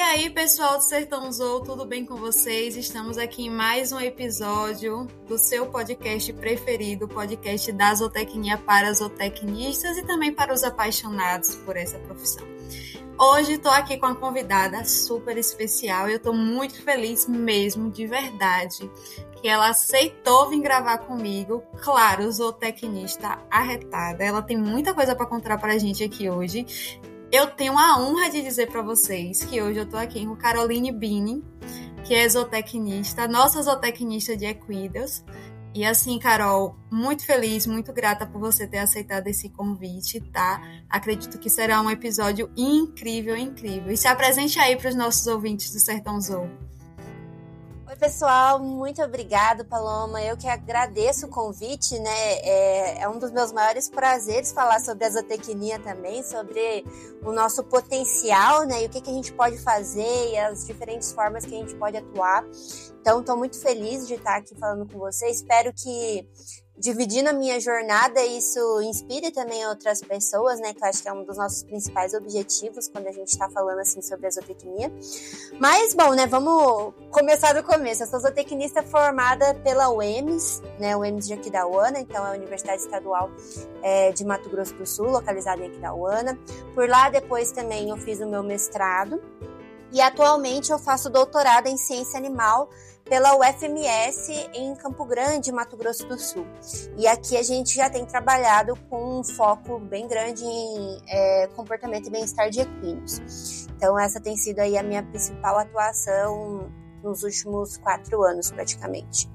aí, pessoal do Sertão Zou, tudo bem com vocês? Estamos aqui em mais um episódio do seu podcast preferido, o podcast da zootecnia para zootecnistas e também para os apaixonados por essa profissão. Hoje estou aqui com uma convidada super especial e eu estou muito feliz mesmo, de verdade, que ela aceitou vir gravar comigo. Claro, zootecnista arretada. Ela tem muita coisa para contar para a gente aqui hoje. Eu tenho a honra de dizer para vocês que hoje eu estou aqui com Caroline Bini, que é zootecnista, nossa zootecnista de Equidas. E assim, Carol, muito feliz, muito grata por você ter aceitado esse convite, tá? Acredito que será um episódio incrível, incrível. E se apresente aí para os nossos ouvintes do Sertão Zou pessoal, muito obrigado, Paloma. Eu que agradeço o convite, né? É, é, um dos meus maiores prazeres falar sobre a zootecnia também, sobre o nosso potencial, né? E o que, que a gente pode fazer e as diferentes formas que a gente pode atuar. Então, estou muito feliz de estar aqui falando com você. Espero que dividindo a minha jornada, isso inspire também outras pessoas, né? Que eu acho que é um dos nossos principais objetivos quando a gente está falando assim sobre a zootecnia. Mas, bom, né? Vamos começar do começo. Eu sou zootecnista formada pela UEMS, né? UEMS de Aquidauana, então é a Universidade Estadual é, de Mato Grosso do Sul, localizada em Aquidauana. Por lá, depois também eu fiz o meu mestrado. E atualmente eu faço doutorado em ciência animal pela UFMS em Campo Grande, Mato Grosso do Sul. E aqui a gente já tem trabalhado com um foco bem grande em é, comportamento e bem-estar de equinos. Então essa tem sido aí a minha principal atuação nos últimos quatro anos, praticamente.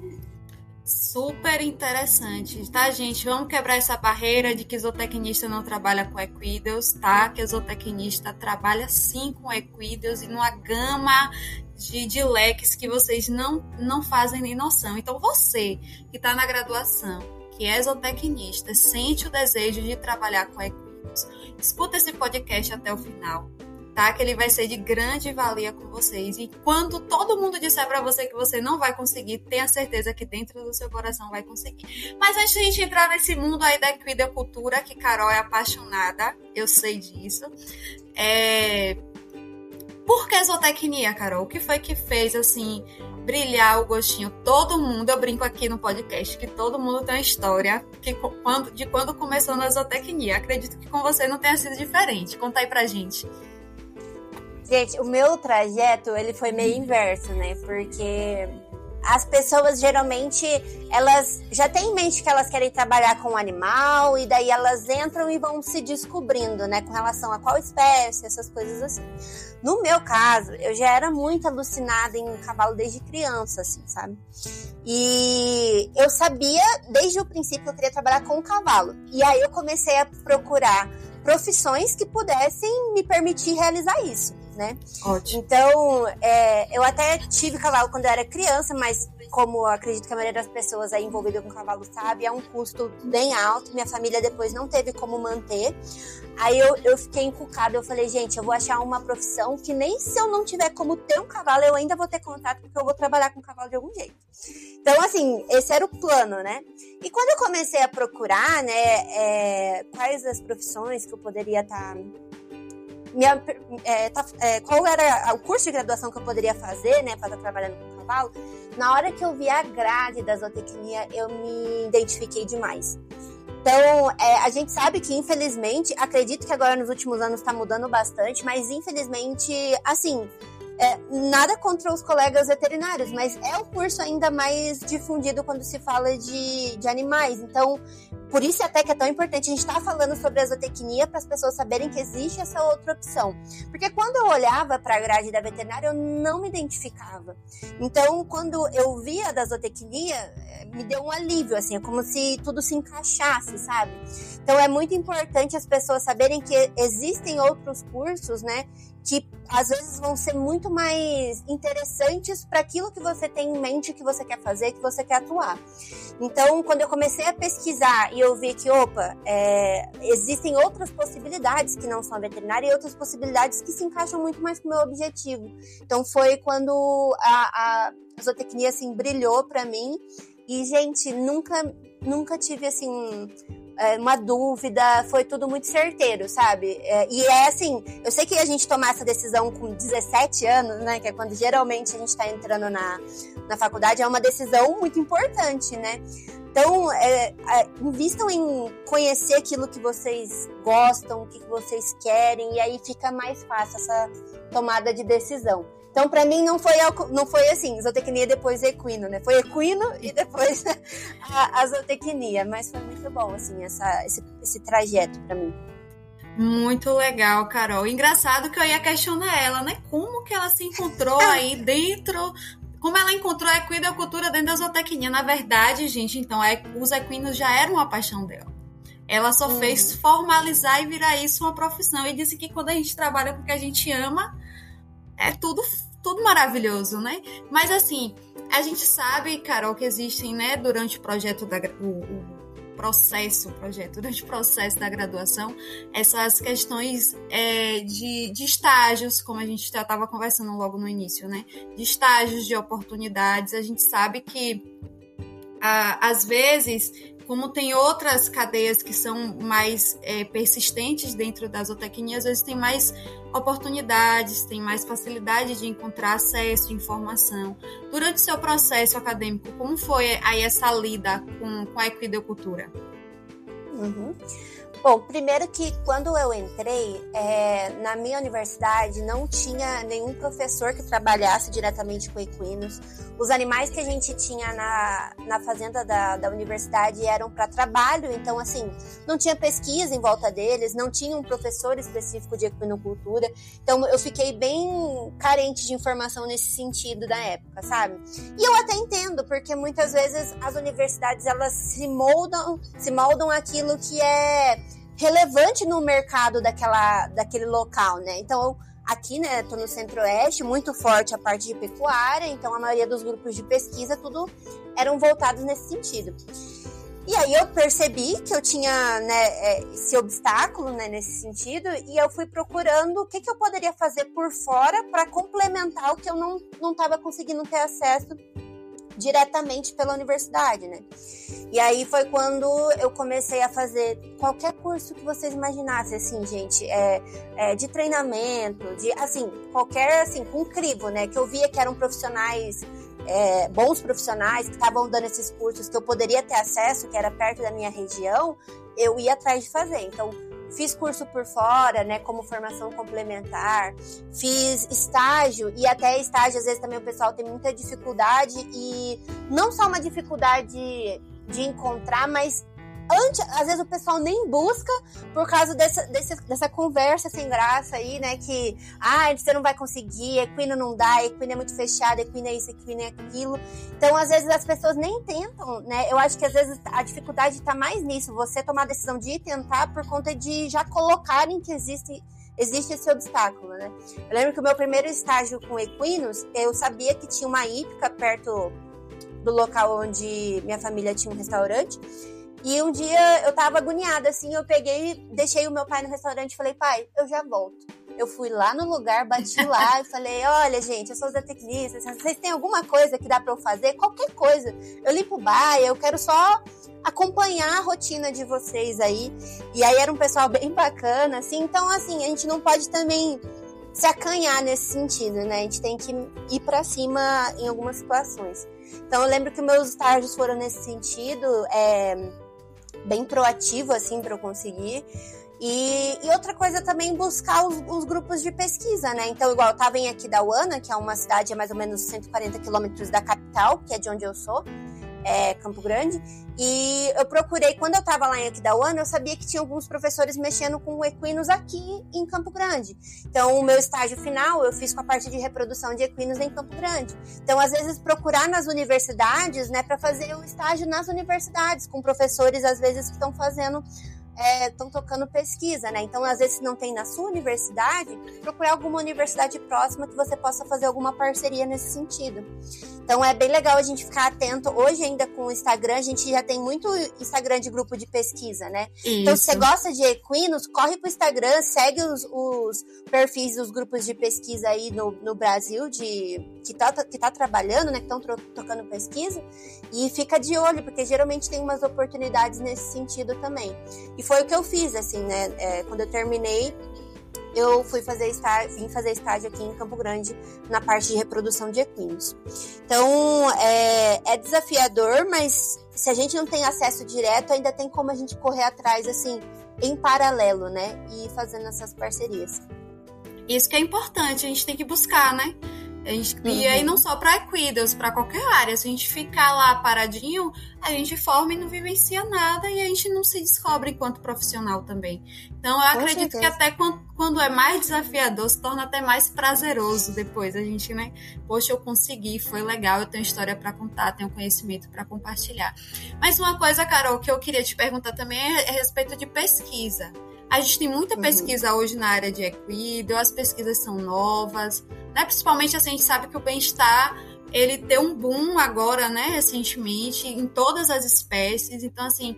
Super interessante, tá, gente? Vamos quebrar essa barreira de que zootecnista não trabalha com equidos, tá? Que zootecnista trabalha sim com equidos e numa gama de, de leques que vocês não, não fazem nem noção. Então, você que está na graduação, que é zootecnista, sente o desejo de trabalhar com equinos, escuta esse podcast até o final. Tá? Que ele vai ser de grande valia com vocês. E quando todo mundo disser para você que você não vai conseguir, tenha certeza que dentro do seu coração vai conseguir. Mas antes de a gente entrar nesse mundo aí da equidacultura, que Carol é apaixonada, eu sei disso. É, por que zootecnia, Carol? O que foi que fez, assim, brilhar o gostinho? Todo mundo, eu brinco aqui no podcast, que todo mundo tem uma história que, quando, de quando começou na zootecnia. Acredito que com você não tenha sido diferente. Conta aí pra gente. Gente, o meu trajeto, ele foi meio inverso, né? Porque as pessoas geralmente elas já têm em mente que elas querem trabalhar com o animal e daí elas entram e vão se descobrindo, né, com relação a qual espécie, essas coisas assim. No meu caso, eu já era muito alucinada em cavalo desde criança, assim, sabe? E eu sabia desde o princípio que eu queria trabalhar com cavalo. E aí eu comecei a procurar profissões que pudessem me permitir realizar isso né? Ótimo. Então, é, eu até tive cavalo quando eu era criança, mas como acredito que a maioria das pessoas aí envolvida com cavalo sabe, é um custo bem alto. Minha família depois não teve como manter. Aí eu, eu fiquei encucada, eu falei, gente, eu vou achar uma profissão que nem se eu não tiver como ter um cavalo, eu ainda vou ter contato, porque eu vou trabalhar com cavalo de algum jeito. Então, assim, esse era o plano, né? E quando eu comecei a procurar, né, é, quais as profissões que eu poderia estar. Tá minha, é, tá, é, qual era o curso de graduação que eu poderia fazer, né, para estar trabalhando com cavalo, na hora que eu vi a grade da zootecnia, eu me identifiquei demais. Então, é, a gente sabe que, infelizmente, acredito que agora nos últimos anos está mudando bastante, mas infelizmente, assim, é, nada contra os colegas veterinários, mas é o curso ainda mais difundido quando se fala de, de animais. Então, por isso até que é tão importante a gente estar tá falando sobre a zootecnia para as pessoas saberem que existe essa outra opção. Porque quando eu olhava para a grade da veterinária, eu não me identificava. Então, quando eu via da zootecnia, é, me deu um alívio, assim, é como se tudo se encaixasse, sabe? Então, é muito importante as pessoas saberem que existem outros cursos, né, que às vezes vão ser muito mais interessantes para aquilo que você tem em mente que você quer fazer, que você quer atuar. Então, quando eu comecei a pesquisar e eu vi que, opa, é, existem outras possibilidades que não são veterinária e outras possibilidades que se encaixam muito mais com o meu objetivo. Então, foi quando a, a zootecnia assim brilhou para mim e gente nunca nunca tive assim é, uma dúvida, foi tudo muito certeiro, sabe? É, e é assim, eu sei que a gente tomar essa decisão com 17 anos, né? Que é quando geralmente a gente está entrando na, na faculdade, é uma decisão muito importante, né? Então, é, é, invistam em conhecer aquilo que vocês gostam, o que vocês querem, e aí fica mais fácil essa tomada de decisão. Então, para mim, não foi, não foi assim, zootecnia depois equino, né? Foi equino e depois a, a zootecnia. Mas foi muito bom, assim, essa, esse, esse trajeto para mim. Muito legal, Carol. Engraçado que eu ia questionar ela, né? Como que ela se encontrou aí dentro como ela encontrou a equidocultura dentro da zootecnia. Na verdade, gente, então, os equinos já eram uma paixão dela. Ela só hum. fez formalizar e virar isso uma profissão. E disse que quando a gente trabalha com o que a gente ama, é tudo tudo maravilhoso, né? Mas assim, a gente sabe, Carol, que existem, né, durante o projeto da o, o processo, projeto, durante o processo da graduação, essas questões é, de, de estágios, como a gente já estava conversando logo no início, né? De estágios, de oportunidades. A gente sabe que às vezes como tem outras cadeias que são mais é, persistentes dentro da zootecnia, às vezes tem mais oportunidades, tem mais facilidade de encontrar acesso, informação. Durante seu processo acadêmico, como foi aí essa lida com, com a equidocultura? Uhum. Bom, primeiro que quando eu entrei, é, na minha universidade não tinha nenhum professor que trabalhasse diretamente com equinos. Os animais que a gente tinha na, na fazenda da, da universidade eram para trabalho, então, assim, não tinha pesquisa em volta deles, não tinha um professor específico de equinocultura. Então, eu fiquei bem carente de informação nesse sentido da época, sabe? E eu até entendo, porque muitas vezes as universidades elas se moldam, se moldam aquilo que é relevante no mercado daquela, daquele local, né? Então, aqui, né, tô no Centro-Oeste, muito forte a parte de pecuária, então a maioria dos grupos de pesquisa, tudo eram voltados nesse sentido. E aí eu percebi que eu tinha né, é, esse obstáculo né, nesse sentido e eu fui procurando o que, que eu poderia fazer por fora para complementar o que eu não estava conseguindo ter acesso diretamente pela universidade, né? E aí foi quando eu comecei a fazer qualquer curso que vocês imaginassem, assim, gente, é, é, de treinamento, de, assim, qualquer, assim, com crivo, né? Que eu via que eram profissionais, é, bons profissionais, que estavam dando esses cursos que eu poderia ter acesso, que era perto da minha região, eu ia atrás de fazer. Então, fiz curso por fora, né, como formação complementar, fiz estágio e até estágio às vezes também o pessoal tem muita dificuldade e não só uma dificuldade de encontrar, mas antes, às vezes o pessoal nem busca por causa dessa, dessa, dessa conversa sem graça aí, né? Que, ah, você não vai conseguir, equino não dá, equino é muito fechado, equino é isso, equino é aquilo. Então, às vezes as pessoas nem tentam, né? Eu acho que às vezes a dificuldade está mais nisso, você tomar a decisão de tentar por conta de já colocarem que existe existe esse obstáculo, né? Eu lembro que o meu primeiro estágio com equinos, eu sabia que tinha uma hípica perto do local onde minha família tinha um restaurante. E um dia eu tava agoniada, assim, eu peguei, deixei o meu pai no restaurante e falei, pai, eu já volto. Eu fui lá no lugar, bati lá e falei, olha, gente, eu sou zootecnista, vocês têm alguma coisa que dá para eu fazer? Qualquer coisa. Eu limpo baia, eu quero só acompanhar a rotina de vocês aí. E aí era um pessoal bem bacana, assim. Então, assim, a gente não pode também se acanhar nesse sentido, né? A gente tem que ir para cima em algumas situações. Então, eu lembro que meus estágios foram nesse sentido. É bem proativo, assim, para eu conseguir. E, e, outra coisa também, buscar os, os, grupos de pesquisa, né? Então, igual eu tava em Aquidauana, que é uma cidade a mais ou menos 140 quilômetros da capital, que é de onde eu sou é, Campo Grande. E eu procurei, quando eu estava lá em Aquidauana, eu sabia que tinha alguns professores mexendo com equinos aqui em Campo Grande. Então, o meu estágio final eu fiz com a parte de reprodução de equinos em Campo Grande. Então, às vezes, procurar nas universidades, né, para fazer o estágio nas universidades, com professores, às vezes, que estão fazendo estão é, tocando pesquisa, né? Então, às vezes, se não tem na sua universidade, procurar alguma universidade próxima que você possa fazer alguma parceria nesse sentido. Então, é bem legal a gente ficar atento. Hoje, ainda com o Instagram, a gente já tem muito Instagram de grupo de pesquisa, né? Isso. Então, se você gosta de equinos, corre pro Instagram, segue os, os perfis dos grupos de pesquisa aí no, no Brasil, de que tá, que tá trabalhando, né? Que estão tocando pesquisa, e fica de olho, porque geralmente tem umas oportunidades nesse sentido também. E foi o que eu fiz, assim, né? É, quando eu terminei, eu fui fazer estágio, vim fazer estágio aqui em Campo Grande na parte de reprodução de equinos. Então é, é, desafiador, mas se a gente não tem acesso direto, ainda tem como a gente correr atrás assim em paralelo, né? E fazendo essas parcerias. Isso que é importante, a gente tem que buscar, né? Gente, uhum. E aí não só para Equidos, para qualquer área. Se a gente ficar lá paradinho, a gente forma e não vivencia nada e a gente não se descobre enquanto profissional também. Então eu Com acredito certeza. que até quando, quando, é mais desafiador, se torna até mais prazeroso depois. A gente, né? Poxa, eu consegui, foi legal, eu tenho história para contar, tenho conhecimento para compartilhar. Mas uma coisa, Carol, que eu queria te perguntar também é a respeito de pesquisa. A gente tem muita uhum. pesquisa uhum. hoje na área de equido, as pesquisas são novas, né? Principalmente assim, a gente sabe que o bem-estar ele deu um boom agora, né, recentemente, em todas as espécies. Então, assim,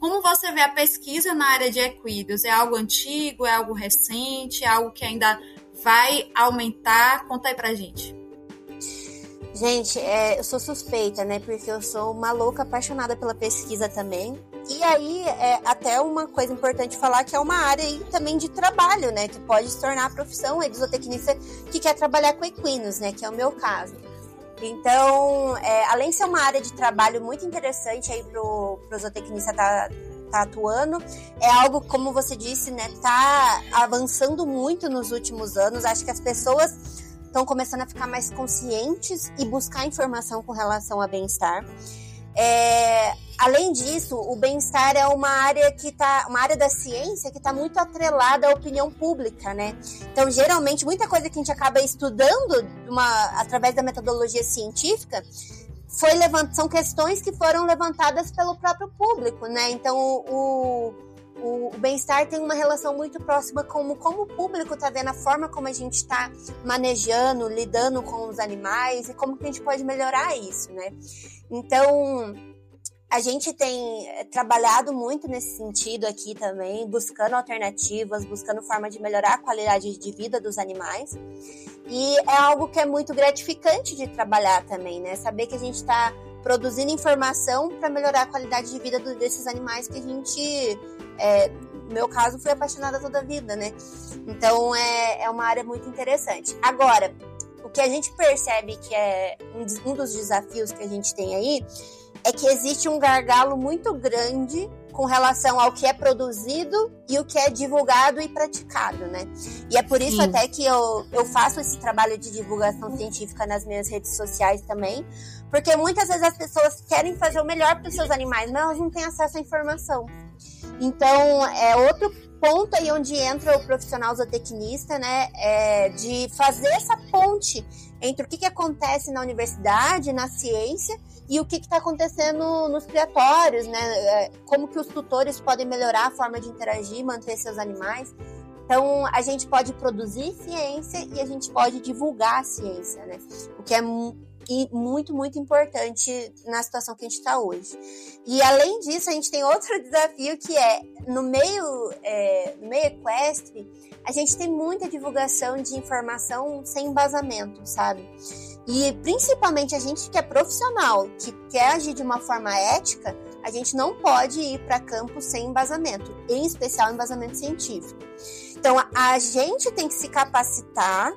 como você vê a pesquisa na área de equidos? É algo antigo, é algo recente, é algo que ainda vai aumentar? Conta aí pra gente. Gente, é, eu sou suspeita, né? Porque eu sou uma louca apaixonada pela pesquisa também. E aí, é até uma coisa importante falar que é uma área aí também de trabalho, né? Que pode se tornar a profissão zootecnista que quer trabalhar com equinos, né? Que é o meu caso. Então, é, além de ser uma área de trabalho muito interessante aí pro, pro zootecnista tá, tá atuando, é algo, como você disse, né? Tá avançando muito nos últimos anos. Acho que as pessoas estão começando a ficar mais conscientes e buscar informação com relação a bem-estar. É, além disso, o bem-estar é uma área que tá, uma área da ciência que está muito atrelada à opinião pública, né? Então, geralmente, muita coisa que a gente acaba estudando uma, através da metodologia científica foi levant, são questões que foram levantadas pelo próprio público, né? Então, o, o, o bem-estar tem uma relação muito próxima com como o público está vendo a forma como a gente está manejando, lidando com os animais e como que a gente pode melhorar isso, né? Então, a gente tem eh, trabalhado muito nesse sentido aqui também, buscando alternativas, buscando forma de melhorar a qualidade de vida dos animais. E é algo que é muito gratificante de trabalhar também, né? Saber que a gente está produzindo informação para melhorar a qualidade de vida do, desses animais que a gente, é, no meu caso, fui apaixonada toda a vida, né? Então é, é uma área muito interessante. Agora, o que a gente percebe que é um, um dos desafios que a gente tem aí é que existe um gargalo muito grande com relação ao que é produzido e o que é divulgado e praticado, né? E é por isso Sim. até que eu, eu faço esse trabalho de divulgação científica nas minhas redes sociais também, porque muitas vezes as pessoas querem fazer o melhor para os seus animais, mas elas não têm acesso à informação. Então, é outro ponto aí onde entra o profissional zootecnista, né? É de fazer essa ponte entre o que, que acontece na universidade, na ciência, e o que está acontecendo nos criatórios, né? É, como que os tutores podem melhorar a forma de interagir, manter seus animais. Então, a gente pode produzir ciência e a gente pode divulgar a ciência, né? O que é muito, muito importante na situação que a gente está hoje. E além disso, a gente tem outro desafio que é no meio, é, no meio equestre, a gente tem muita divulgação de informação sem embasamento, sabe? E principalmente a gente que é profissional, que quer agir de uma forma ética, a gente não pode ir para campo sem embasamento, em especial embasamento científico. Então a gente tem que se capacitar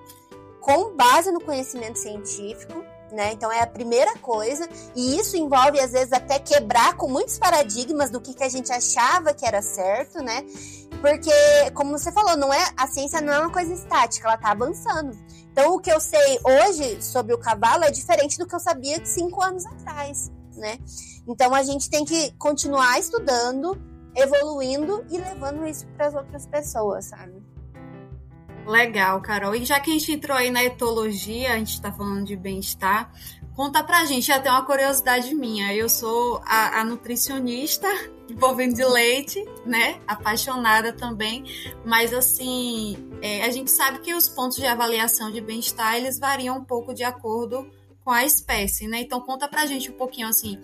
com base no conhecimento científico né? Então é a primeira coisa, e isso envolve às vezes até quebrar com muitos paradigmas do que, que a gente achava que era certo, né? Porque, como você falou, não é a ciência não é uma coisa estática, ela está avançando. Então, o que eu sei hoje sobre o cavalo é diferente do que eu sabia cinco anos atrás, né? Então, a gente tem que continuar estudando, evoluindo e levando isso para as outras pessoas, sabe? Legal, Carol. E já que a gente entrou aí na etologia, a gente está falando de bem-estar, conta pra gente, até uma curiosidade minha. Eu sou a, a nutricionista bovino de leite, né? Apaixonada também. Mas assim, é, a gente sabe que os pontos de avaliação de bem-estar eles variam um pouco de acordo com a espécie, né? Então conta pra gente um pouquinho assim,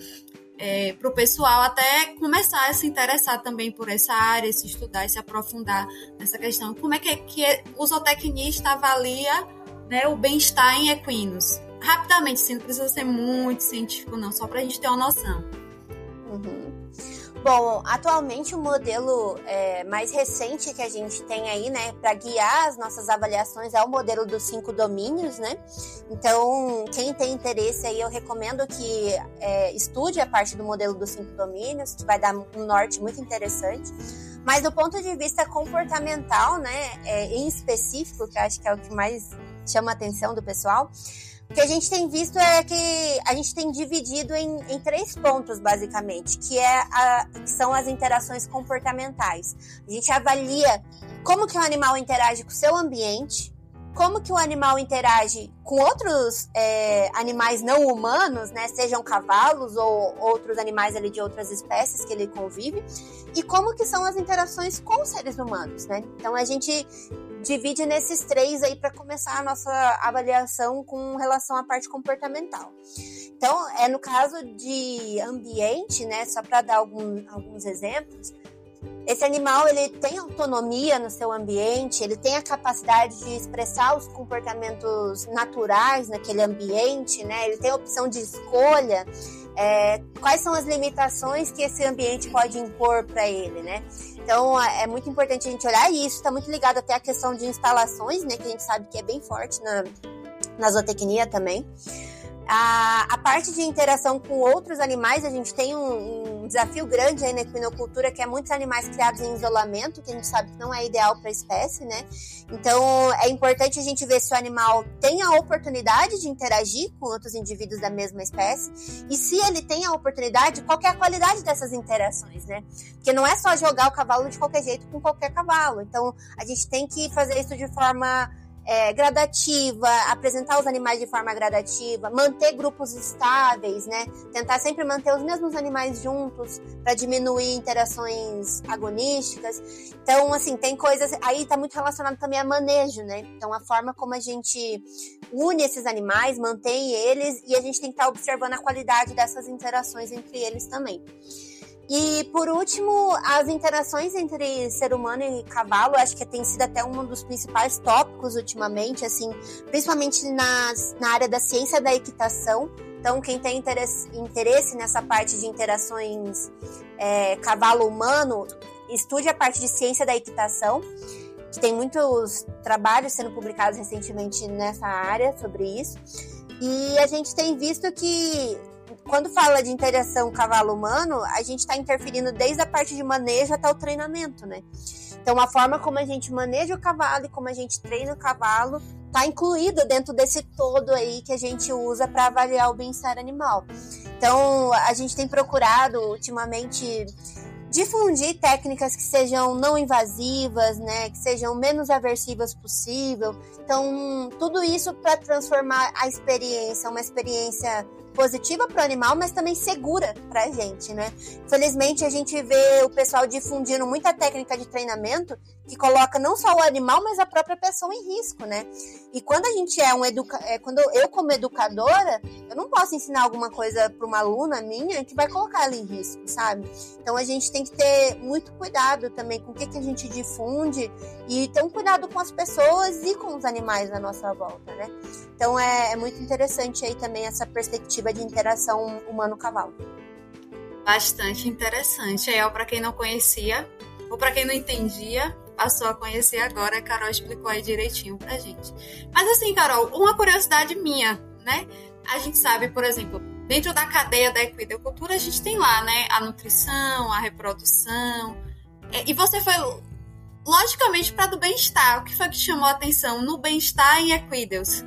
é, para o pessoal até começar a se interessar também por essa área, se estudar se aprofundar nessa questão. Como é que, que o zootecnista avalia né, o bem-estar em equinos? Rapidamente, sim, não precisa ser muito científico, não, só para a gente ter uma noção. Uhum. Bom, atualmente o modelo é, mais recente que a gente tem aí, né, para guiar as nossas avaliações é o modelo dos cinco domínios, né? Então, quem tem interesse aí, eu recomendo que é, estude a parte do modelo dos cinco domínios, que vai dar um norte muito interessante. Mas do ponto de vista comportamental, né, é, em específico, que eu acho que é o que mais chama a atenção do pessoal, o que a gente tem visto é que a gente tem dividido em, em três pontos, basicamente, que, é a, que são as interações comportamentais. A gente avalia como que o animal interage com o seu ambiente, como que o animal interage com outros é, animais não humanos, né, sejam cavalos ou outros animais ali de outras espécies que ele convive, e como que são as interações com os seres humanos, né? Então a gente divide nesses três aí para começar a nossa avaliação com relação à parte comportamental. Então, é no caso de ambiente, né, só para dar algum, alguns exemplos, esse animal ele tem autonomia no seu ambiente, ele tem a capacidade de expressar os comportamentos naturais naquele ambiente, né? Ele tem a opção de escolha. É, quais são as limitações que esse ambiente pode impor para ele, né? Então é muito importante a gente olhar isso está muito ligado até à questão de instalações, né? Que a gente sabe que é bem forte na, na zootecnia também. A, a parte de interação com outros animais, a gente tem um, um, desafio grande aí na equinocultura, que é muitos animais criados em isolamento, que a gente sabe que não é ideal para a espécie, né? Então, é importante a gente ver se o animal tem a oportunidade de interagir com outros indivíduos da mesma espécie, e se ele tem a oportunidade, qual é a qualidade dessas interações, né? Porque não é só jogar o cavalo de qualquer jeito com qualquer cavalo. Então, a gente tem que fazer isso de forma é, gradativa, apresentar os animais de forma gradativa, manter grupos estáveis, né? Tentar sempre manter os mesmos animais juntos para diminuir interações agonísticas. Então, assim, tem coisas. Aí está muito relacionado também a manejo, né? Então, a forma como a gente une esses animais, mantém eles e a gente tem que estar tá observando a qualidade dessas interações entre eles também. E por último, as interações entre ser humano e cavalo, acho que tem sido até um dos principais tópicos ultimamente, assim, principalmente nas, na área da ciência da equitação. Então, quem tem interesse, interesse nessa parte de interações é, cavalo-humano, estude a parte de ciência da equitação, que tem muitos trabalhos sendo publicados recentemente nessa área sobre isso. E a gente tem visto que quando fala de interação cavalo-humano, a gente está interferindo desde a parte de manejo até o treinamento, né? Então, a forma como a gente maneja o cavalo e como a gente treina o cavalo está incluída dentro desse todo aí que a gente usa para avaliar o bem-estar animal. Então, a gente tem procurado ultimamente difundir técnicas que sejam não invasivas, né, que sejam menos aversivas possível. Então, tudo isso para transformar a experiência, uma experiência positiva para o animal, mas também segura para a gente, né? Felizmente a gente vê o pessoal difundindo muita técnica de treinamento que coloca não só o animal, mas a própria pessoa em risco, né? E quando a gente é um educa... É, quando eu como educadora, eu não posso ensinar alguma coisa para uma aluna minha que vai colocar ela em risco, sabe? Então a gente tem que ter muito cuidado também com o que, que a gente difunde e ter um cuidado com as pessoas e com os animais à nossa volta, né? Então é, é muito interessante aí também essa perspectiva de interação humano-cavalo. Bastante interessante. Aí, para quem não conhecia, ou para quem não entendia, passou a conhecer agora, a Carol explicou aí direitinho pra gente. Mas assim, Carol, uma curiosidade minha, né? A gente sabe, por exemplo, dentro da cadeia da equicultura, a gente tem lá, né, a nutrição, a reprodução. É, e você foi logicamente para do bem-estar. O que foi que chamou a atenção no bem-estar em Equideus?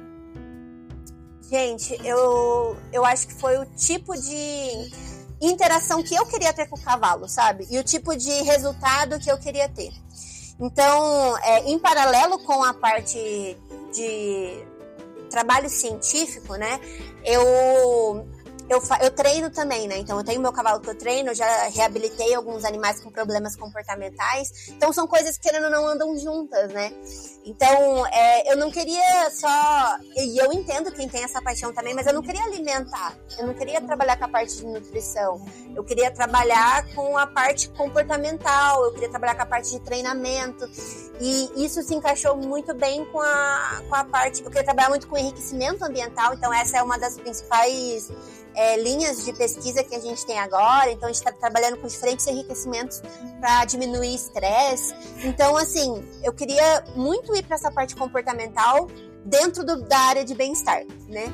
Gente, eu, eu acho que foi o tipo de interação que eu queria ter com o cavalo, sabe? E o tipo de resultado que eu queria ter. Então, é, em paralelo com a parte de trabalho científico, né? Eu eu, eu treino também, né? Então eu tenho meu cavalo que eu treino, já reabilitei alguns animais com problemas comportamentais. Então são coisas que querendo não andam juntas, né? Então é, eu não queria só. E eu entendo quem tem essa paixão também, mas eu não queria alimentar. Eu não queria trabalhar com a parte de nutrição. Eu queria trabalhar com a parte comportamental, eu queria trabalhar com a parte de treinamento. E isso se encaixou muito bem com a, com a parte. Eu queria trabalhar muito com enriquecimento ambiental, então essa é uma das principais é, linhas de pesquisa que a gente tem agora, então a gente está trabalhando com diferentes enriquecimentos para diminuir estresse. Então, assim, eu queria muito ir para essa parte comportamental dentro do, da área de bem-estar, né?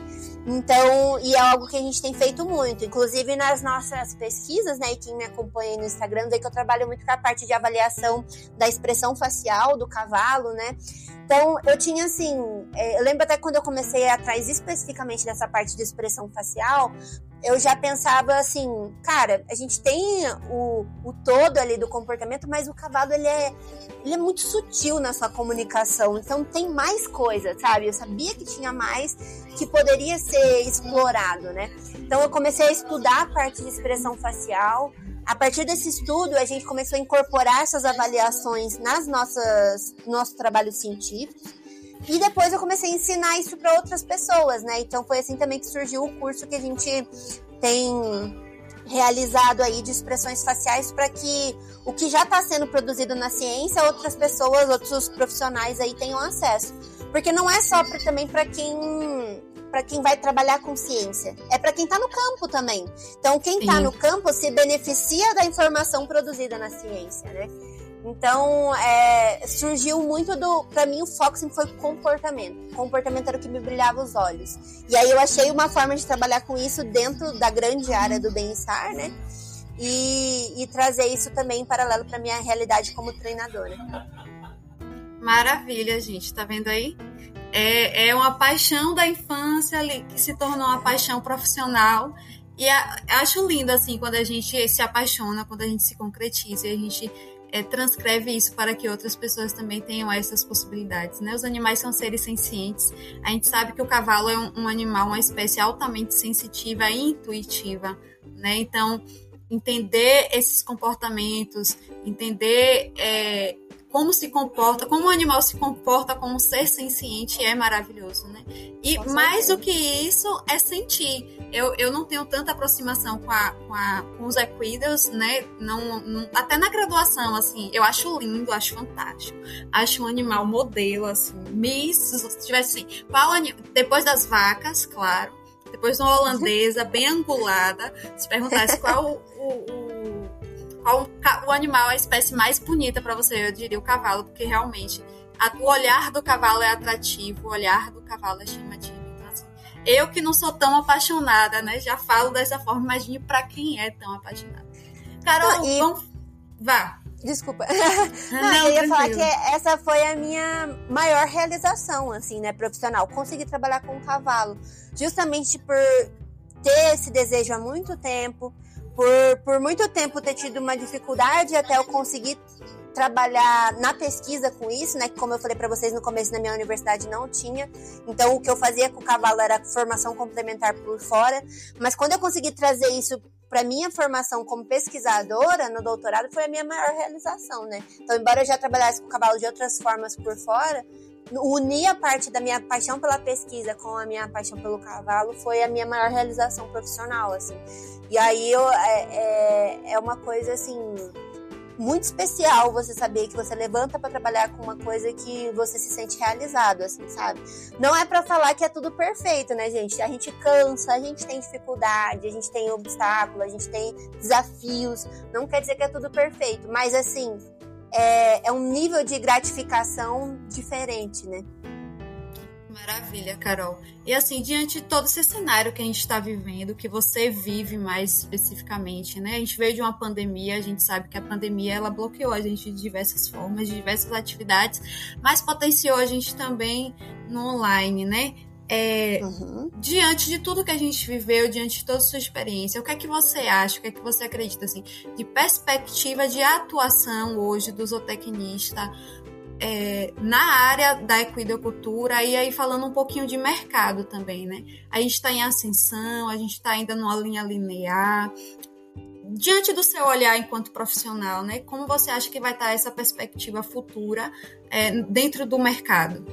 Então, e é algo que a gente tem feito muito, inclusive nas nossas pesquisas, né? E quem me acompanha no Instagram vê que eu trabalho muito com a parte de avaliação da expressão facial do cavalo, né? Então, eu tinha assim, é, eu lembro até quando eu comecei atrás especificamente dessa parte de expressão facial, eu já pensava assim, cara, a gente tem o, o todo ali do comportamento, mas o cavalo ele é, ele é muito sutil na sua comunicação, então tem mais coisas, sabe? Eu sabia que tinha mais que poderia ser explorado, né? Então eu comecei a estudar a parte de expressão facial, a partir desse estudo, a gente começou a incorporar essas avaliações nas nossas nosso trabalho científico. E depois eu comecei a ensinar isso para outras pessoas, né? Então foi assim também que surgiu o curso que a gente tem realizado aí de expressões faciais para que o que já está sendo produzido na ciência, outras pessoas, outros profissionais aí tenham acesso. Porque não é só pra, também para quem para quem vai trabalhar com ciência, é para quem está no campo também. Então, quem está no campo se beneficia da informação produzida na ciência, né? Então, é, surgiu muito do. Para mim, o foco sempre foi comportamento. Comportamento era o que me brilhava os olhos. E aí, eu achei uma forma de trabalhar com isso dentro da grande área do bem-estar, né? E, e, trazer isso também em paralelo para minha realidade como treinadora. Maravilha, gente. Tá vendo aí? é, é uma paixão da infância ali, que se tornou uma paixão profissional. E a, acho lindo, assim, quando a gente se apaixona, quando a gente se concretiza e a gente é, transcreve isso para que outras pessoas também tenham essas possibilidades. Né? Os animais são seres sencientes. A gente sabe que o cavalo é um, um animal, uma espécie altamente sensitiva e intuitiva. Né? Então, entender esses comportamentos, entender é, como se comporta, como o animal se comporta como um ser senciente é maravilhoso, né? E mais do que isso é sentir. Eu, eu não tenho tanta aproximação com, a, com, a, com os equidos, né? Não, não, até na graduação, assim, eu acho lindo, acho fantástico. Acho um animal modelo, assim. Miss, se tivesse assim, qual depois das vacas, claro, depois de uma holandesa bem angulada, se perguntasse qual o, o o animal é a espécie mais bonita para você? Eu diria o cavalo, porque realmente a, o olhar do cavalo é atrativo, o olhar do cavalo é chamativo. Então, assim, eu que não sou tão apaixonada, né? Já falo dessa forma, imagine para quem é tão apaixonado. Carol, e... vamos. Vá. Desculpa. Não, não, eu ia tranquilo. falar que essa foi a minha maior realização, assim, né, profissional. Conseguir trabalhar com um cavalo. Justamente por ter esse desejo há muito tempo, por, por muito tempo ter tido uma dificuldade até eu conseguir trabalhar na pesquisa com isso, né? Que como eu falei para vocês no começo na minha universidade não tinha. Então o que eu fazia com o cavalo era formação complementar por fora. Mas quando eu consegui trazer isso para minha formação como pesquisadora no doutorado foi a minha maior realização, né? Então embora eu já trabalhasse com o cavalo de outras formas por fora, unir a parte da minha paixão pela pesquisa com a minha paixão pelo cavalo foi a minha maior realização profissional, assim. E aí eu, é, é, é uma coisa, assim, muito especial você saber que você levanta para trabalhar com uma coisa que você se sente realizado, assim, sabe? Não é para falar que é tudo perfeito, né, gente? A gente cansa, a gente tem dificuldade, a gente tem obstáculos, a gente tem desafios. Não quer dizer que é tudo perfeito, mas assim, é, é um nível de gratificação diferente, né? Maravilha, Carol. E assim, diante de todo esse cenário que a gente está vivendo, que você vive mais especificamente, né? A gente veio de uma pandemia, a gente sabe que a pandemia ela bloqueou a gente de diversas formas, de diversas atividades, mas potenciou a gente também no online, né? É, uhum. Diante de tudo que a gente viveu, diante de toda a sua experiência, o que é que você acha, o que é que você acredita, assim, de perspectiva de atuação hoje do zootecnista é, na área da equidocultura e aí falando um pouquinho de mercado também, né? A gente está em ascensão, a gente está ainda numa linha linear. Diante do seu olhar enquanto profissional, né? Como você acha que vai estar tá essa perspectiva futura é, dentro do mercado?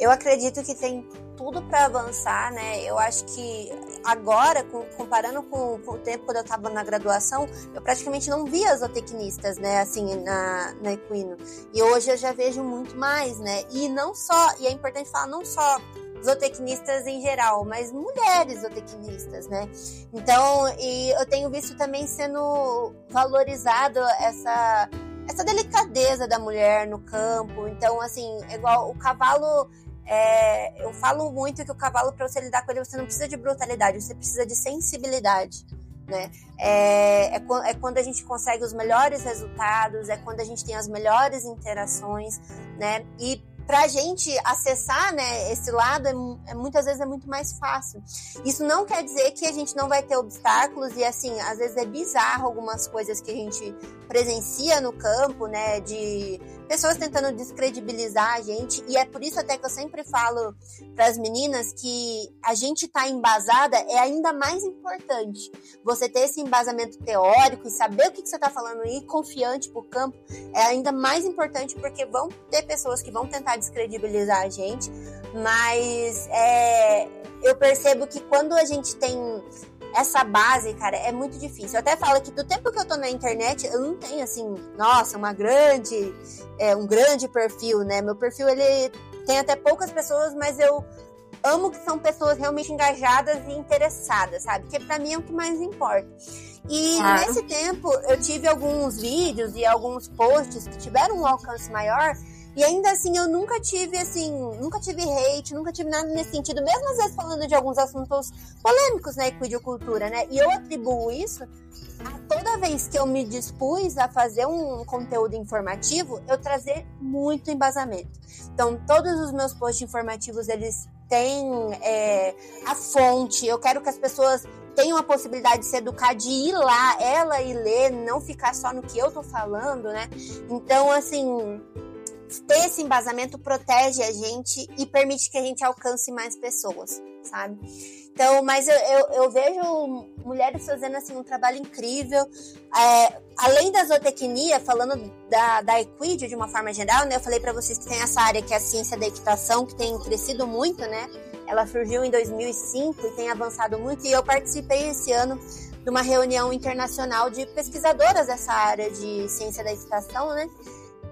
Eu acredito que tem tudo para avançar, né? Eu acho que agora, comparando com, com o tempo quando eu estava na graduação, eu praticamente não via zootecnistas, né? Assim, na, na Equino. E hoje eu já vejo muito mais, né? E não só, e é importante falar, não só zootecnistas em geral, mas mulheres zootecnistas, né? Então, e eu tenho visto também sendo valorizado essa essa delicadeza da mulher no campo. Então, assim, igual o cavalo é, eu falo muito que o cavalo, para você lidar com ele, você não precisa de brutalidade, você precisa de sensibilidade. Né? É, é, é, quando a gente consegue os melhores resultados, é quando a gente tem as melhores interações, né? E para a gente acessar né, esse lado, é, é, muitas vezes é muito mais fácil. Isso não quer dizer que a gente não vai ter obstáculos, e assim, às vezes é bizarro algumas coisas que a gente presencia no campo, né, de pessoas tentando descredibilizar a gente, e é por isso até que eu sempre falo para as meninas que a gente tá embasada é ainda mais importante. Você ter esse embasamento teórico e saber o que, que você está falando e ir confiante pro campo é ainda mais importante porque vão ter pessoas que vão tentar descredibilizar a gente, mas é, eu percebo que quando a gente tem essa base, cara, é muito difícil. Eu até falo que do tempo que eu tô na internet, eu não tenho assim, nossa, uma grande, é, um grande perfil, né? Meu perfil ele tem até poucas pessoas, mas eu amo que são pessoas realmente engajadas e interessadas, sabe? Que para mim é o que mais importa. E claro. nesse tempo eu tive alguns vídeos e alguns posts que tiveram um alcance maior e ainda assim, eu nunca tive, assim, nunca tive hate, nunca tive nada nesse sentido, mesmo às vezes falando de alguns assuntos polêmicos na equidicultura, né? E eu atribuo isso a toda vez que eu me dispus a fazer um conteúdo informativo, eu trazer muito embasamento. Então, todos os meus posts informativos, eles têm é, a fonte, eu quero que as pessoas tenham a possibilidade de se educar, de ir lá, ela e ler, não ficar só no que eu tô falando, né? Então, assim, ter esse embasamento protege a gente e permite que a gente alcance mais pessoas, sabe? Então, mas eu, eu, eu vejo mulheres fazendo assim um trabalho incrível. É, além da zootecnia, falando da, da equídeo de uma forma geral, né? Eu falei para vocês que tem essa área que é a ciência da equitação, que tem crescido muito, né? Ela surgiu em 2005 e tem avançado muito. E eu participei esse ano de uma reunião internacional de pesquisadoras dessa área de ciência da equitação, né?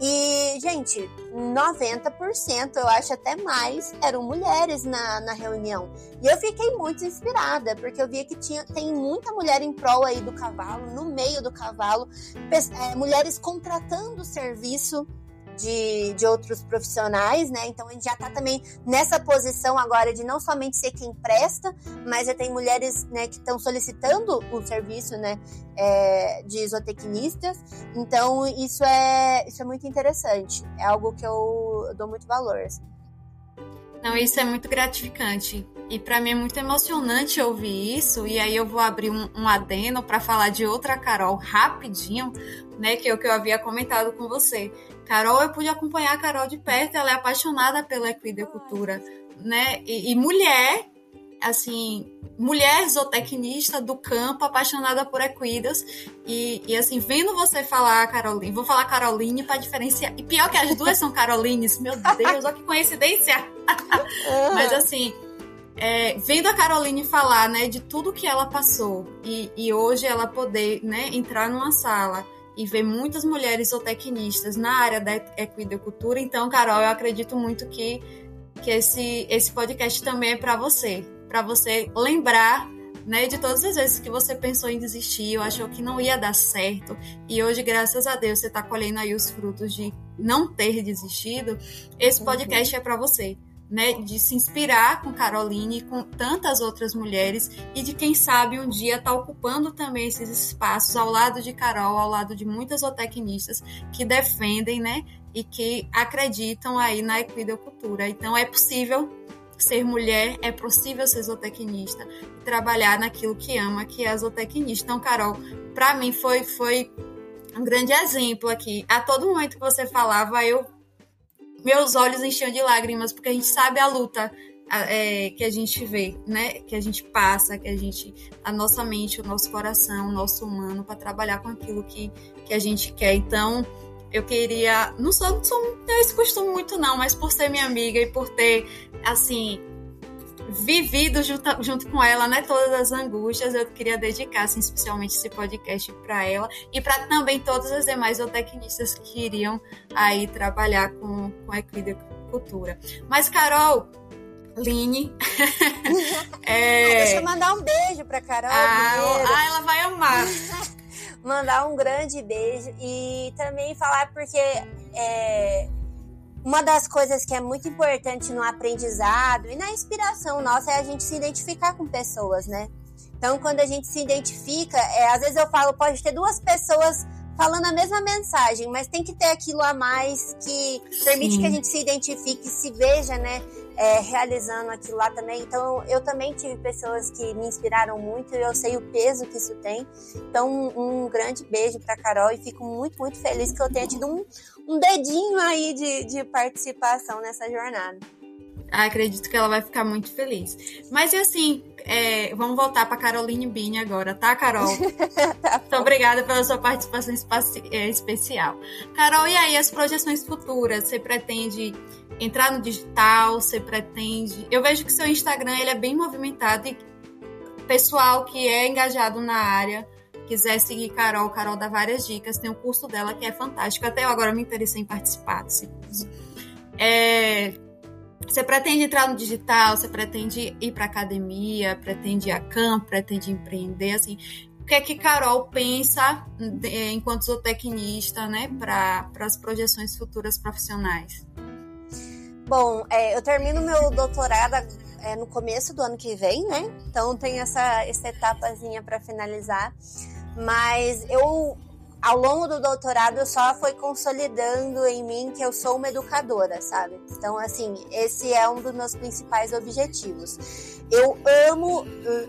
E, gente, 90%, eu acho até mais, eram mulheres na, na reunião. E eu fiquei muito inspirada, porque eu via que tinha, tem muita mulher em prol aí do cavalo, no meio do cavalo, é, mulheres contratando serviço de, de outros profissionais, né? Então a gente já está também nessa posição agora de não somente ser quem presta, mas já tem mulheres né, que estão solicitando o serviço né, é, de zootecnistas. Então isso é, isso é muito interessante. É algo que eu, eu dou muito valor. Assim. Não, isso é muito gratificante. E para mim é muito emocionante ouvir isso. E aí eu vou abrir um, um adeno para falar de outra Carol rapidinho, né? Que é o que eu havia comentado com você. Carol, eu pude acompanhar a Carol de perto, ela é apaixonada pela equidicultura, né? E, e mulher, assim, mulher zootecnista do campo, apaixonada por equidas. E, e, assim, vendo você falar Caroline, vou falar Caroline para diferenciar. E pior que as duas são Carolines, meu Deus, olha que coincidência! Mas assim, é, vendo a Caroline falar, né, de tudo que ela passou e, e hoje ela poder, né, entrar numa sala e ver muitas mulheres zootecnistas na área da equidocultura. Então, Carol, eu acredito muito que, que esse, esse podcast também é para você, para você lembrar né, de todas as vezes que você pensou em desistir, ou achou que não ia dar certo, e hoje, graças a Deus, você está colhendo aí os frutos de não ter desistido, esse podcast uhum. é para você né, de se inspirar com Caroline e com tantas outras mulheres e de quem sabe um dia estar tá ocupando também esses espaços ao lado de Carol, ao lado de muitas zootecnistas que defendem, né, e que acreditam aí na equidocultura. Então é possível ser mulher, é possível ser zootecnista trabalhar naquilo que ama, que é a zootecnista. Então, Carol, para mim foi foi um grande exemplo aqui. A todo momento que você falava, eu meus olhos enchiam de lágrimas, porque a gente sabe a luta é, que a gente vê, né? Que a gente passa, que a gente. A nossa mente, o nosso coração, o nosso humano, para trabalhar com aquilo que, que a gente quer. Então, eu queria. Não sou, não sou não tenho esse costume muito, não, mas por ser minha amiga e por ter, assim, vivido junto, junto com ela, né, todas as angústias, eu queria dedicar, assim, especialmente esse podcast para ela e para também todos os demais zootecnistas que iriam aí trabalhar com, com a equicultura. Mas, Carol, Line. é... Deixa eu mandar um beijo para Carol. Ah, ah, ela vai amar. mandar um grande beijo e também falar porque é, uma das coisas que é muito importante no aprendizado e na inspiração nossa é a gente se identificar com pessoas, né? Então, quando a gente se identifica, é, às vezes eu falo, pode ter duas pessoas falando a mesma mensagem, mas tem que ter aquilo a mais que permite Sim. que a gente se identifique, se veja, né, é, realizando aquilo lá também. Então, eu também tive pessoas que me inspiraram muito e eu sei o peso que isso tem. Então, um, um grande beijo para Carol e fico muito, muito feliz que eu tenha tido um, um dedinho aí de, de participação nessa jornada. Acredito que ela vai ficar muito feliz. Mas assim, é, vamos voltar para Caroline Bini agora, tá, Carol? tá muito obrigada pela sua participação é, especial. Carol, e aí as projeções futuras? Você pretende entrar no digital? Você pretende? Eu vejo que seu Instagram ele é bem movimentado e pessoal que é engajado na área quiser seguir Carol, Carol dá várias dicas. Tem o um curso dela que é fantástico. Até eu agora me interessei em participar desse. É, você pretende entrar no digital, você pretende ir para academia, pretende ir a campo, pretende empreender, assim, o que é que Carol pensa é, enquanto zootecnista, né, para as projeções futuras profissionais? Bom, é, eu termino meu doutorado é, no começo do ano que vem, né? Então tem essa, essa etapazinha para finalizar. Mas eu ao longo do doutorado só foi consolidando em mim que eu sou uma educadora, sabe? Então, assim, esse é um dos meus principais objetivos. Eu amo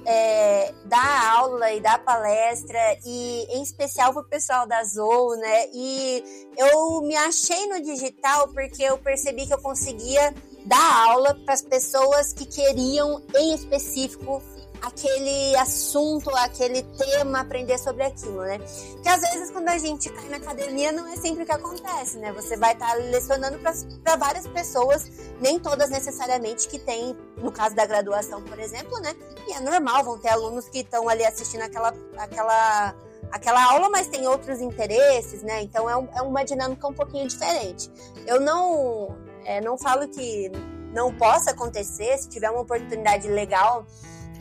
é, dar aula e dar palestra, e em especial pro pessoal da Zou, né? E eu me achei no digital porque eu percebi que eu conseguia dar aula para as pessoas que queriam, em específico, aquele assunto, aquele tema, aprender sobre aquilo, né? Que às vezes quando a gente cai na academia não é sempre o que acontece, né? Você vai estar tá lecionando para várias pessoas, nem todas necessariamente que tem, no caso da graduação, por exemplo, né? E é normal, vão ter alunos que estão ali assistindo aquela, aquela, aquela aula, mas tem outros interesses, né? Então é, um, é uma dinâmica um pouquinho diferente. Eu não, é, não falo que não possa acontecer, se tiver uma oportunidade legal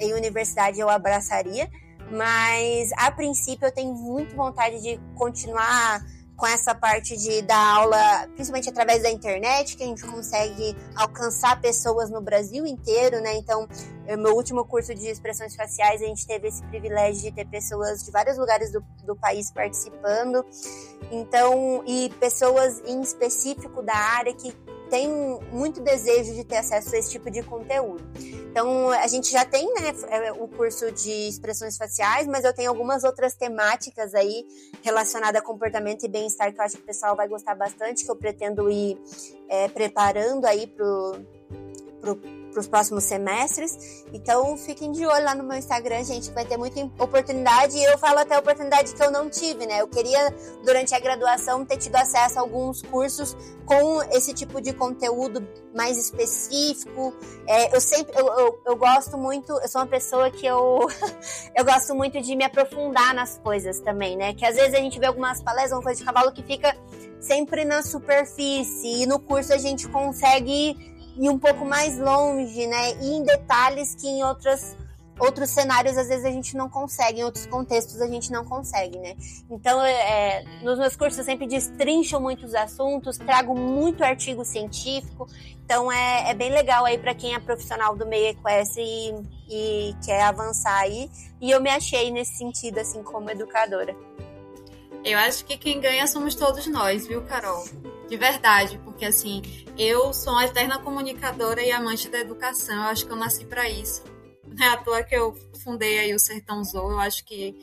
em universidade eu abraçaria, mas a princípio eu tenho muito vontade de continuar com essa parte de dar aula, principalmente através da internet, que a gente consegue alcançar pessoas no Brasil inteiro, né? Então, meu último curso de expressões faciais, a gente teve esse privilégio de ter pessoas de vários lugares do, do país participando. Então, e pessoas em específico da área que tem muito desejo de ter acesso a esse tipo de conteúdo. Então, a gente já tem né, é, o curso de expressões faciais, mas eu tenho algumas outras temáticas aí relacionadas a comportamento e bem-estar que eu acho que o pessoal vai gostar bastante, que eu pretendo ir é, preparando aí pro, pro para os próximos semestres. Então, fiquem de olho lá no meu Instagram, gente, vai ter muita oportunidade. E eu falo até oportunidade que eu não tive, né? Eu queria, durante a graduação, ter tido acesso a alguns cursos com esse tipo de conteúdo mais específico. É, eu sempre, eu, eu, eu, gosto muito, eu sou uma pessoa que eu, eu gosto muito de me aprofundar nas coisas também, né? Que às vezes a gente vê algumas palestras, uma coisa de cavalo que fica sempre na superfície. E no curso a gente consegue ir um pouco mais longe, né? E em detalhes que em outras outros cenários às vezes a gente não consegue, em outros contextos a gente não consegue, né? Então, é, nos meus cursos eu sempre destrincho muitos assuntos, trago muito artigo científico, então é, é bem legal aí para quem é profissional do meio equestre e, e quer avançar aí. E eu me achei nesse sentido, assim, como educadora. Eu acho que quem ganha somos todos nós, viu, Carol? De verdade, porque assim, eu sou uma eterna comunicadora e amante da educação. Eu acho que eu nasci para isso. Não é à toa que eu fundei aí o Sertão Zou. Eu acho que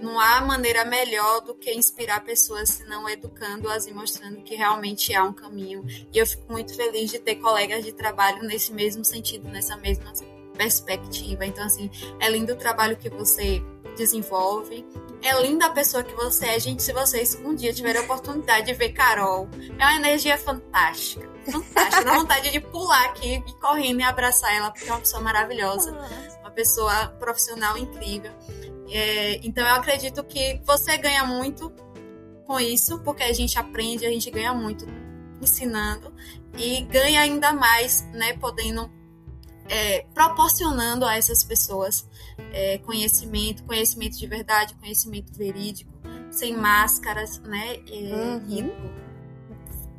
não há maneira melhor do que inspirar pessoas se não educando-as e mostrando que realmente há um caminho. E eu fico muito feliz de ter colegas de trabalho nesse mesmo sentido, nessa mesma perspectiva. Então, assim, é lindo o trabalho que você desenvolve. É linda a pessoa que você é. Gente, se vocês um dia tiverem a oportunidade de ver Carol, é uma energia fantástica. Fantástica. Dá vontade de pular aqui e correndo e abraçar ela, porque é uma pessoa maravilhosa. Uma pessoa profissional incrível. É, então eu acredito que você ganha muito com isso, porque a gente aprende, a gente ganha muito ensinando e ganha ainda mais, né, podendo é, proporcionando a essas pessoas é, conhecimento, conhecimento de verdade, conhecimento verídico, sem máscaras, né, uhum. e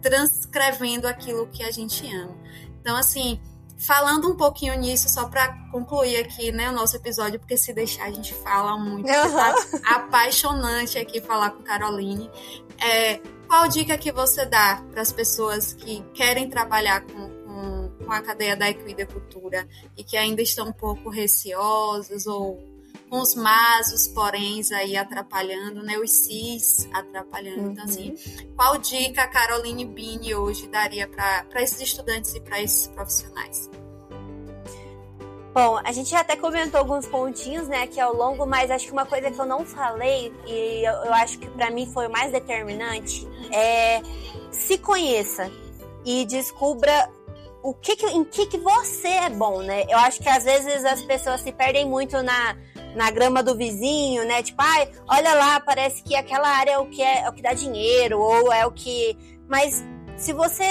transcrevendo aquilo que a gente ama. Então, assim, falando um pouquinho nisso, só para concluir aqui, né, o nosso episódio, porque se deixar a gente fala muito. Uhum. Tá apaixonante aqui falar com Caroline. É, qual dica que você dá para as pessoas que querem trabalhar com, com, com a cadeia da equicultura e que ainda estão um pouco receosas ou com os mas, os poréns aí atrapalhando, né? Os cis atrapalhando. Uhum. Então, assim, uhum. qual dica a Caroline Bini hoje daria para esses estudantes e para esses profissionais? Bom, a gente até comentou alguns pontinhos, né, aqui ao longo, mas acho que uma coisa que eu não falei e eu, eu acho que para mim foi o mais determinante é se conheça e descubra o que, que em que, que você é bom, né? Eu acho que às vezes as pessoas se perdem muito na na grama do vizinho, né? Tipo, ai, olha lá, parece que aquela área é o que é, é o que dá dinheiro ou é o que, mas se você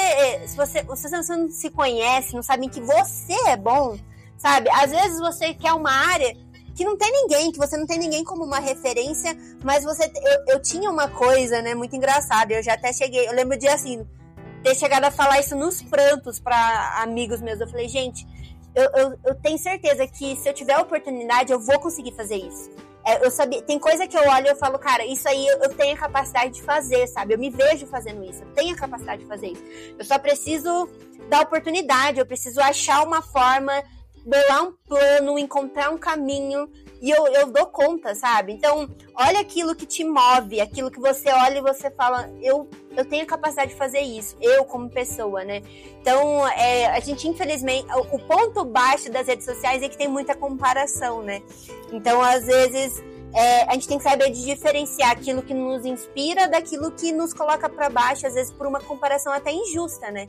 se você você não se conhece, não sabe que você é bom, sabe? Às vezes você quer uma área que não tem ninguém, que você não tem ninguém como uma referência, mas você eu, eu tinha uma coisa, né, muito engraçada. Eu já até cheguei, eu lembro de assim, ter chegado a falar isso nos prantos para amigos meus. Eu falei, gente, eu, eu, eu, tenho certeza que se eu tiver a oportunidade, eu vou conseguir fazer isso. É, eu sabia, tem coisa que eu olho e eu falo, cara, isso aí eu, tenho a capacidade de fazer, sabe? Eu me vejo fazendo isso, eu tenho a capacidade de fazer isso. Eu só preciso da oportunidade, eu preciso achar uma forma, bolar um plano, encontrar um caminho e eu, eu dou conta, sabe? Então, olha aquilo que te move, aquilo que você olha e você fala, eu, eu tenho capacidade de fazer isso, eu como pessoa, né? Então, é, a gente, infelizmente, o, o ponto baixo das redes sociais é que tem muita comparação, né? Então, às vezes, é, a gente tem que saber de diferenciar aquilo que nos inspira daquilo que nos coloca para baixo, às vezes por uma comparação até injusta, né?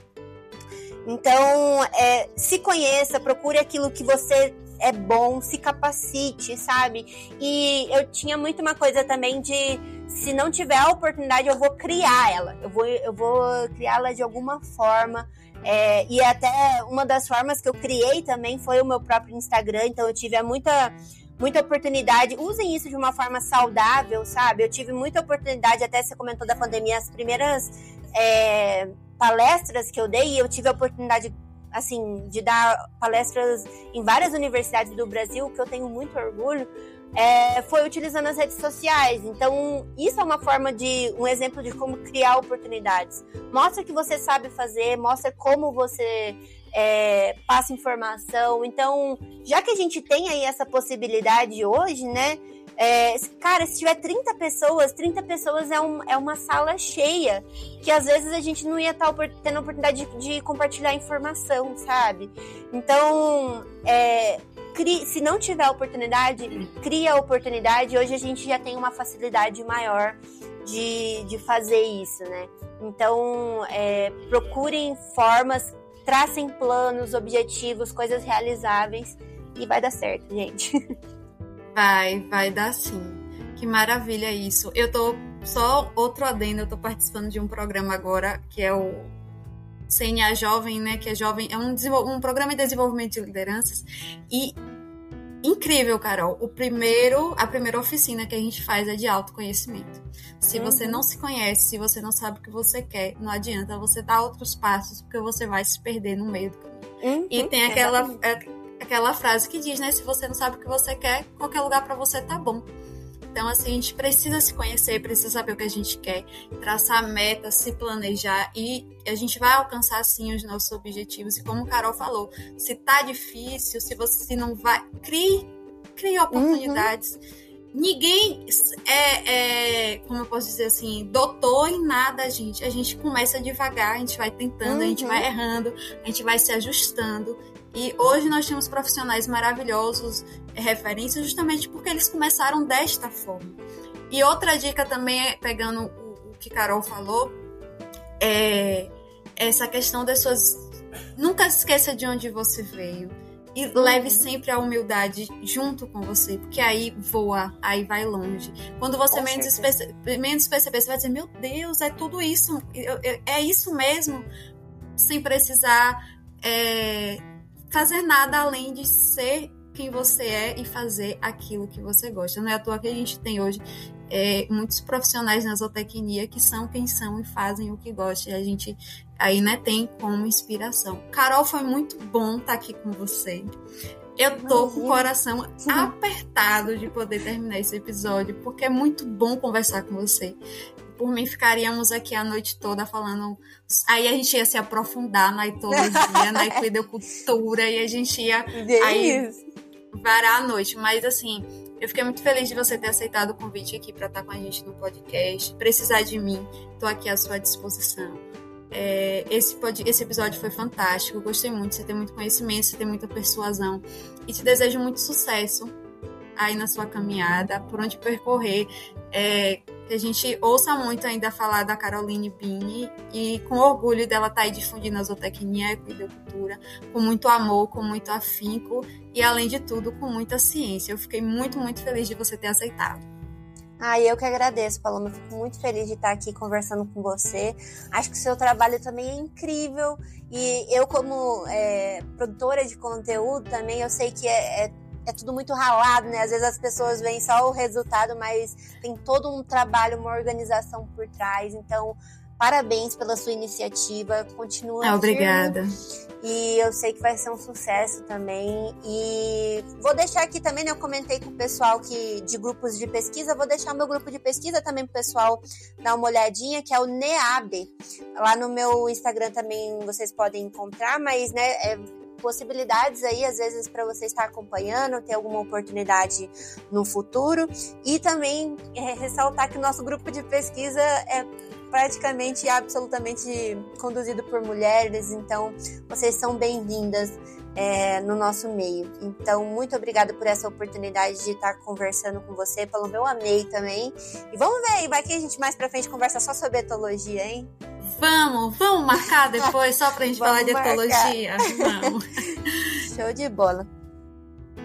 Então, é, se conheça, procure aquilo que você é bom, se capacite, sabe? E eu tinha muito uma coisa também de se não tiver a oportunidade, eu vou criar ela. Eu vou, eu vou criá-la de alguma forma. É, e até uma das formas que eu criei também foi o meu próprio Instagram, então eu tive muita muita oportunidade. Usem isso de uma forma saudável, sabe? Eu tive muita oportunidade, até você comentou da pandemia, as primeiras é, palestras que eu dei, eu tive a oportunidade assim, de dar palestras em várias universidades do Brasil, que eu tenho muito orgulho, é, foi utilizando as redes sociais. Então, isso é uma forma de um exemplo de como criar oportunidades. Mostra que você sabe fazer, mostra como você é, passa informação. Então, já que a gente tem aí essa possibilidade hoje, né? É, cara, se tiver 30 pessoas, 30 pessoas é, um, é uma sala cheia, que às vezes a gente não ia estar tá tendo a oportunidade de, de compartilhar informação, sabe? Então, é, se não tiver oportunidade, cria a oportunidade. Hoje a gente já tem uma facilidade maior de, de fazer isso, né? Então, é, procurem formas, tracem planos, objetivos, coisas realizáveis e vai dar certo, gente. Vai, vai dar sim. Que maravilha isso. Eu tô só outro adendo, eu tô participando de um programa agora que é o CNA Jovem, né, que é jovem, é um, um programa de desenvolvimento de lideranças e incrível, Carol. O primeiro, a primeira oficina que a gente faz é de autoconhecimento. Se uhum. você não se conhece, se você não sabe o que você quer, não adianta você dar outros passos, porque você vai se perder no meio do caminho. Uhum. E tem aquela, aquela frase que diz, né? Se você não sabe o que você quer, qualquer lugar para você tá bom. Então, assim, a gente precisa se conhecer, precisa saber o que a gente quer, traçar metas, se planejar e a gente vai alcançar, sim, os nossos objetivos. E como o Carol falou, se tá difícil, se você se não vai, crie, crie oportunidades. Uhum ninguém é, é, como eu posso dizer assim, doutor em nada, a gente. A gente começa devagar, a gente vai tentando, uhum. a gente vai uhum. errando, a gente vai se ajustando. E hoje nós temos profissionais maravilhosos, é, referências, justamente porque eles começaram desta forma. E outra dica também é, pegando o, o que Carol falou, é essa questão das suas. Nunca esqueça de onde você veio e leve uhum. sempre a humildade junto com você, porque aí voa, aí vai longe. Quando você menos, perce menos perceber, você vai dizer: Meu Deus, é tudo isso, é isso mesmo, sem precisar é, fazer nada além de ser quem você é e fazer aquilo que você gosta. Não é à toa que a gente tem hoje é, muitos profissionais na zootecnia que são quem são e fazem o que gostam. E a gente aí, né, tem como inspiração. Carol, foi muito bom estar aqui com você. Eu tô com o coração apertado de poder terminar esse episódio, porque é muito bom conversar com você. Por mim, ficaríamos aqui a noite toda falando. Aí a gente ia se aprofundar na etologia, na equidocultura, e a gente ia aí, varar a noite. Mas assim, eu fiquei muito feliz de você ter aceitado o convite aqui para estar com a gente no podcast. Precisar de mim, estou aqui à sua disposição. É, esse, esse episódio foi fantástico, gostei muito. Você tem muito conhecimento, você tem muita persuasão. E te desejo muito sucesso aí na sua caminhada, por onde percorrer. É, que a gente ouça muito ainda falar da Caroline Bini e com orgulho dela estar tá aí difundindo a zootecnia, a equicultura, com muito amor, com muito afinco e, além de tudo, com muita ciência. Eu fiquei muito, muito feliz de você ter aceitado. Ah, eu que agradeço, Paloma. Fico muito feliz de estar aqui conversando com você. Acho que o seu trabalho também é incrível. E eu, como é, produtora de conteúdo, também eu sei que é, é é tudo muito ralado, né? Às vezes as pessoas veem só o resultado, mas tem todo um trabalho, uma organização por trás. Então, parabéns pela sua iniciativa. Continua. Ah, obrigada. E eu sei que vai ser um sucesso também. E vou deixar aqui também, né? Eu comentei com o pessoal que de grupos de pesquisa, vou deixar o meu grupo de pesquisa também pro pessoal dar uma olhadinha, que é o NEAB. Lá no meu Instagram também vocês podem encontrar, mas né, é possibilidades aí, às vezes, para você estar acompanhando, ter alguma oportunidade no futuro. E também é, ressaltar que o nosso grupo de pesquisa é praticamente absolutamente conduzido por mulheres, então vocês são bem-vindas é, no nosso meio. Então, muito obrigada por essa oportunidade de estar conversando com você, pelo meu amei também. E vamos ver aí, vai que a gente mais pra frente conversa só sobre etologia, hein? Vamos, vamos marcar depois só pra gente falar de etologia. Vamos. Show de bola.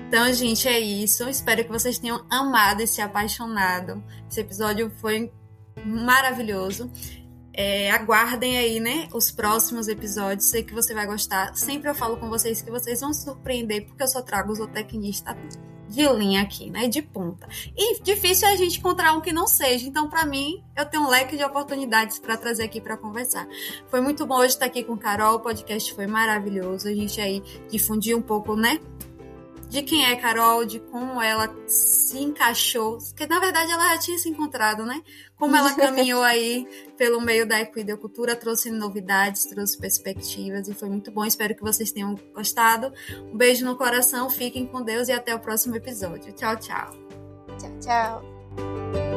Então, gente, é isso. Espero que vocês tenham amado e se apaixonado. Esse episódio foi maravilhoso. É, aguardem aí, né, os próximos episódios. Sei que você vai gostar. Sempre eu falo com vocês que vocês vão se surpreender, porque eu só trago zootecnista de linha aqui, né? De ponta. E difícil é a gente encontrar um que não seja. Então, para mim, eu tenho um leque de oportunidades para trazer aqui para conversar. Foi muito bom hoje estar aqui com Carol. O podcast foi maravilhoso. A gente aí difundiu um pouco, né? De quem é Carol, de como ela se encaixou, que na verdade ela já tinha se encontrado, né? Como ela caminhou aí pelo meio da equidocultura, trouxe novidades, trouxe perspectivas e foi muito bom. Espero que vocês tenham gostado. Um beijo no coração, fiquem com Deus e até o próximo episódio. Tchau, tchau. Tchau, tchau.